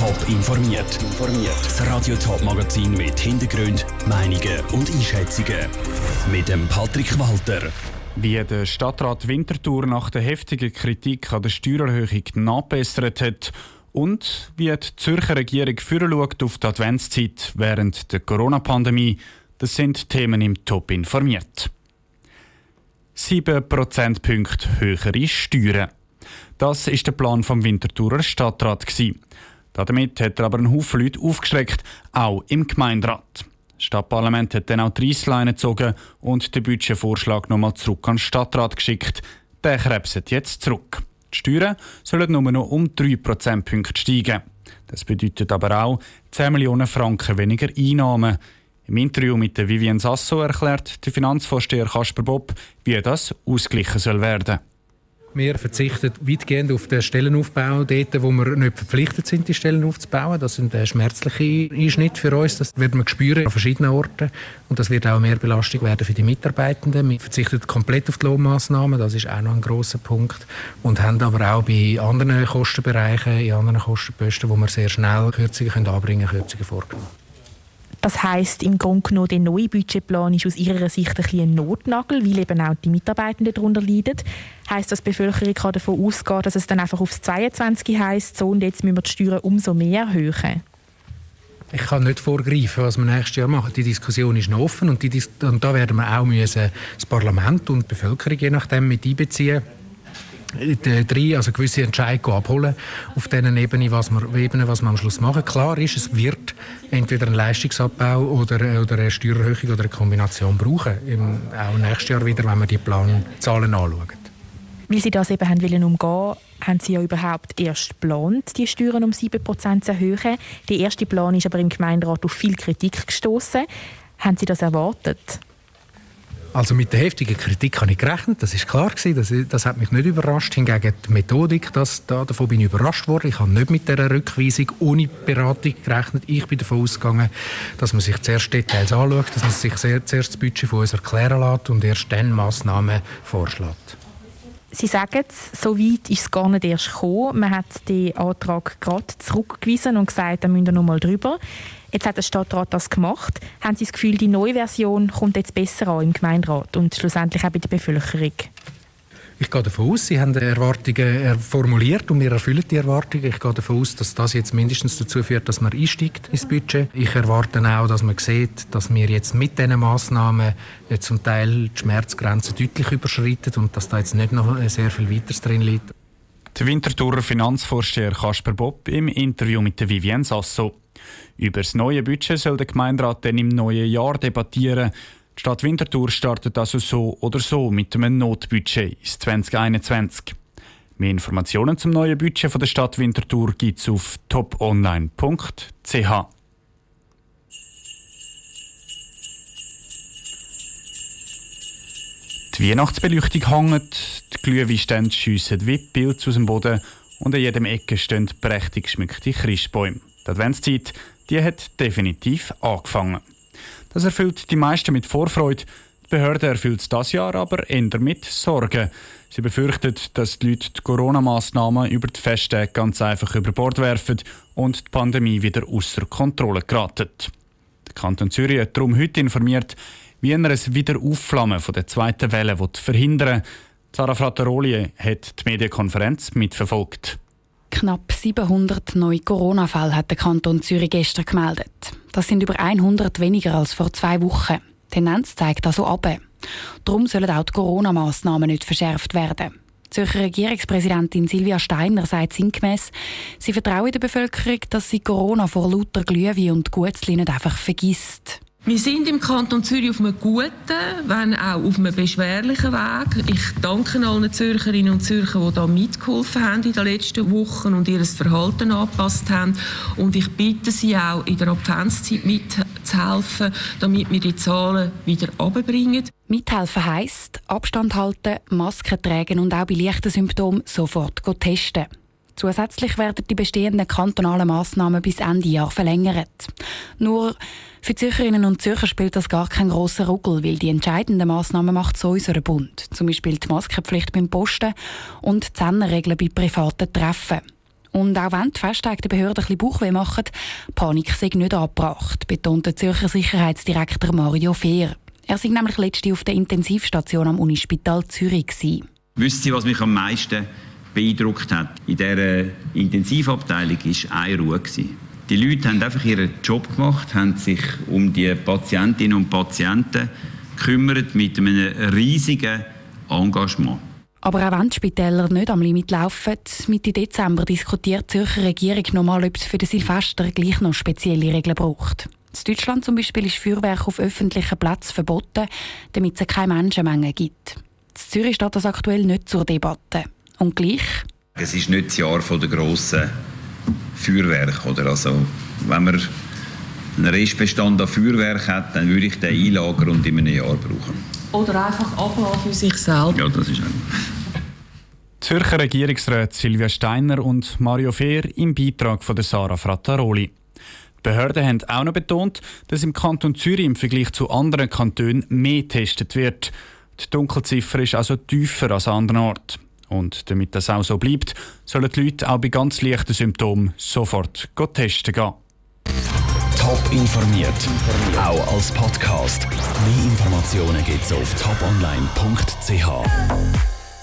Top informiert. Das Radio Top Magazin mit Hintergrund, Meinungen und Einschätzungen mit dem Patrick Walter. Wie der Stadtrat Winterthur nach der heftigen Kritik an der Steuererhöhung nachbessert hat und wie die Zürcher Regierung schaut auf die Adventszeit während der Corona-Pandemie, das sind Themen im Top informiert. 7 Prozentpunkte höhere Steuern. Das ist der Plan vom Winterthurer Stadtrat. Damit hat er aber einen Haufen Leute aufgeschreckt, auch im Gemeinderat. Das Stadtparlament hat dann auch die Reissleine gezogen und den Budgetvorschlag nochmal zurück an den Stadtrat geschickt. Der krebset jetzt zurück. Die Steuern sollen nur noch um 3 Prozentpunkte steigen. Das bedeutet aber auch 10 Millionen Franken weniger Einnahmen. Im Interview mit Vivian Sasso erklärt der Finanzvorsteher Kasper Bob, wie das ausgleichen soll werden. Wir verzichten weitgehend auf den Stellenaufbau dort, wo wir nicht verpflichtet sind, die Stellen aufzubauen. Das sind schmerzliche Einschnitte für uns. Das wird man spüren an verschiedenen Orten. Und das wird auch mehr Belastung werden für die Mitarbeitenden. Wir verzichten komplett auf die Lohnmaßnahmen. Das ist auch noch ein grosser Punkt. Und haben aber auch bei anderen Kostenbereichen, in anderen Kostenposten, wo wir sehr schnell Kürzungen anbringen können, Kürzungen vorgenommen. Das heißt im Grunde genommen, der neue Budgetplan ist aus Ihrer Sicht ein, ein Notnagel, weil eben auch die Mitarbeitenden darunter leiden. Heißt das, die Bevölkerung kann davon ausgehen, dass es dann einfach aufs 22 heißt, so und jetzt müssen wir die Steuern umso mehr erhöhen? Ich kann nicht vorgreifen, was wir nächstes Jahr machen. Die Diskussion ist noch offen und, und da werden wir auch müssen das Parlament und die Bevölkerung je nachdem mit einbeziehen drei, also gewisse Entscheidungen abholen auf diesen Ebene, was wir, Ebene, was wir am Schluss machen. Klar ist, es wird entweder einen Leistungsabbau oder, oder eine Steuererhöhung oder eine Kombination brauchen, im, auch nächstes Jahr wieder, wenn wir die Planzahlen anschauen. Weil Sie das eben haben wollen umgehen, haben Sie ja überhaupt erst geplant, die Steuern um 7% zu erhöhen. Der erste Plan ist aber im Gemeinderat auf viel Kritik gestoßen. Haben Sie das erwartet? Also mit der heftigen Kritik habe ich gerechnet, das ist klar gewesen, das, das hat mich nicht überrascht. Hingegen die Methodik, das, da, davon bin ich überrascht worden. Ich habe nicht mit der Rückweisung ohne Beratung gerechnet. Ich bin davon ausgegangen, dass man sich zuerst Details anschaut, dass man sich sehr, zuerst das Budget von uns erklären lässt und erst dann Massnahmen vorschlägt. Sie sagen es, so weit ist es gar nicht erst gekommen. Man hat den Antrag gerade zurückgewiesen und gesagt, da müssen wir noch mal drüber. Jetzt hat der Stadtrat das gemacht. Haben Sie das Gefühl, die neue Version kommt jetzt besser an im Gemeinderat und schlussendlich auch bei der Bevölkerung? Ich gehe davon aus, Sie haben Erwartungen formuliert und wir erfüllen die Erwartungen. Ich gehe davon aus, dass das jetzt mindestens dazu führt, dass man einsteigt ins Budget. Ich erwarte auch, dass man sieht, dass wir jetzt mit diesen Massnahmen zum Teil die Schmerzgrenze deutlich überschreiten und dass da jetzt nicht noch sehr viel weiteres drin liegt. Der Winterthurer Finanzvorsteher Kasper Bob im Interview mit Vivienne Sasso. Über das neue Budget soll der Gemeinderat dann im neuen Jahr debattieren. Die Stadt Winterthur startet also so oder so mit einem Notbudget ins 2021. Mehr Informationen zum neuen Budget der Stadt Winterthur gibt es auf toponline.ch. Die Weihnachtsbeleuchtung hängt, die Glühweinstände schiessen wie Pilze aus dem Boden und an jedem Ecke stehen prächtig geschmückte Christbäume. Die Adventszeit die hat definitiv angefangen. Das erfüllt die meisten mit Vorfreude. Die Behörde erfüllt es das Jahr aber eher mit Sorgen. Sie befürchtet, dass die Leute die Corona-Massnahmen über die Festtage ganz einfach über Bord werfen und die Pandemie wieder außer Kontrolle geratet. Der Kanton Zürich hat darum heute informiert, wie er ein Wiederaufflammen von der zweiten Welle verhindern will. Sarah Frattaroli hat die Medienkonferenz mitverfolgt. Knapp 700 neue Corona-Fälle hat der Kanton Zürich gestern gemeldet. Das sind über 100 weniger als vor zwei Wochen. Die Tendenz zeigt also ab. Darum sollen auch die Corona-Massnahmen nicht verschärft werden. Zürcher Regierungspräsidentin Silvia Steiner sagt sinngemäß, sie vertraue der Bevölkerung, dass sie Corona vor lauter Glühwein und Gutzli nicht einfach vergisst. Wir sind im Kanton Zürich auf einem guten, wenn auch auf einem beschwerlichen Weg. Ich danke allen Zürcherinnen und Zürchern, die da mitgeholfen haben in den letzten Wochen und ihr Verhalten angepasst haben. Und ich bitte Sie auch, in der Adventszeit mitzuhelfen, damit wir die Zahlen wieder runterbringen. Mithelfen heisst, Abstand halten, Masken tragen und auch bei leichten Symptomen sofort testen. Zusätzlich werden die bestehenden kantonalen Massnahmen bis Ende Jahr verlängert. Nur für Zürcherinnen und Zürcher spielt das gar keinen grossen Ruckel, weil die entscheidenden Massnahmen macht so unser Bund. Zum Beispiel die Maskenpflicht beim Posten und die Zehnerregeln bei privaten Treffen. Und auch wenn die Festtage der Behörden ein bisschen Bauchweh machen, Panik sei nicht angebracht, betont der Zürcher Sicherheitsdirektor Mario Fehr. Er war nämlich letzte auf der Intensivstation am Unispital Zürich. Gewesen. Sie, was mich am meisten beeindruckt hat? In dieser Intensivabteilung war eine Ruhe. Die Leute haben einfach ihren Job gemacht, haben sich um die Patientinnen und Patienten gekümmert mit einem riesigen Engagement. Aber auch wenn die Spitäler nicht am Limit laufen, Mitte Dezember diskutiert die Zürcher Regierung nochmal, ob es für den Silvester gleich noch spezielle Regeln braucht. In Deutschland zum Beispiel ist Feuerwerk auf öffentlichen Plätzen verboten, damit es keine Menschenmenge gibt. In Zürich steht das aktuell nicht zur Debatte. Und gleich? Es ist nicht das Jahr der grossen Feuerwerk. Oder? Also, wenn man einen Restbestand an Feuerwerk hat, dann würde ich den einlagern und in einem Jahr brauchen. Oder einfach ablassen für sich selbst. Ja, das ist auch. Zürcher Regierungsräte Silvia Steiner und Mario Fehr im Beitrag von Sarah Frattaroli. Die Behörden haben auch noch betont, dass im Kanton Zürich im Vergleich zu anderen Kantonen mehr getestet wird. Die Dunkelziffer ist also tiefer als an anderen Orten. Und damit das auch so bleibt, sollen die Leute auch bei ganz leichten Symptomen sofort testen gehen. Top informiert, auch als Podcast. Mehr Informationen gibt es auf toponline.ch.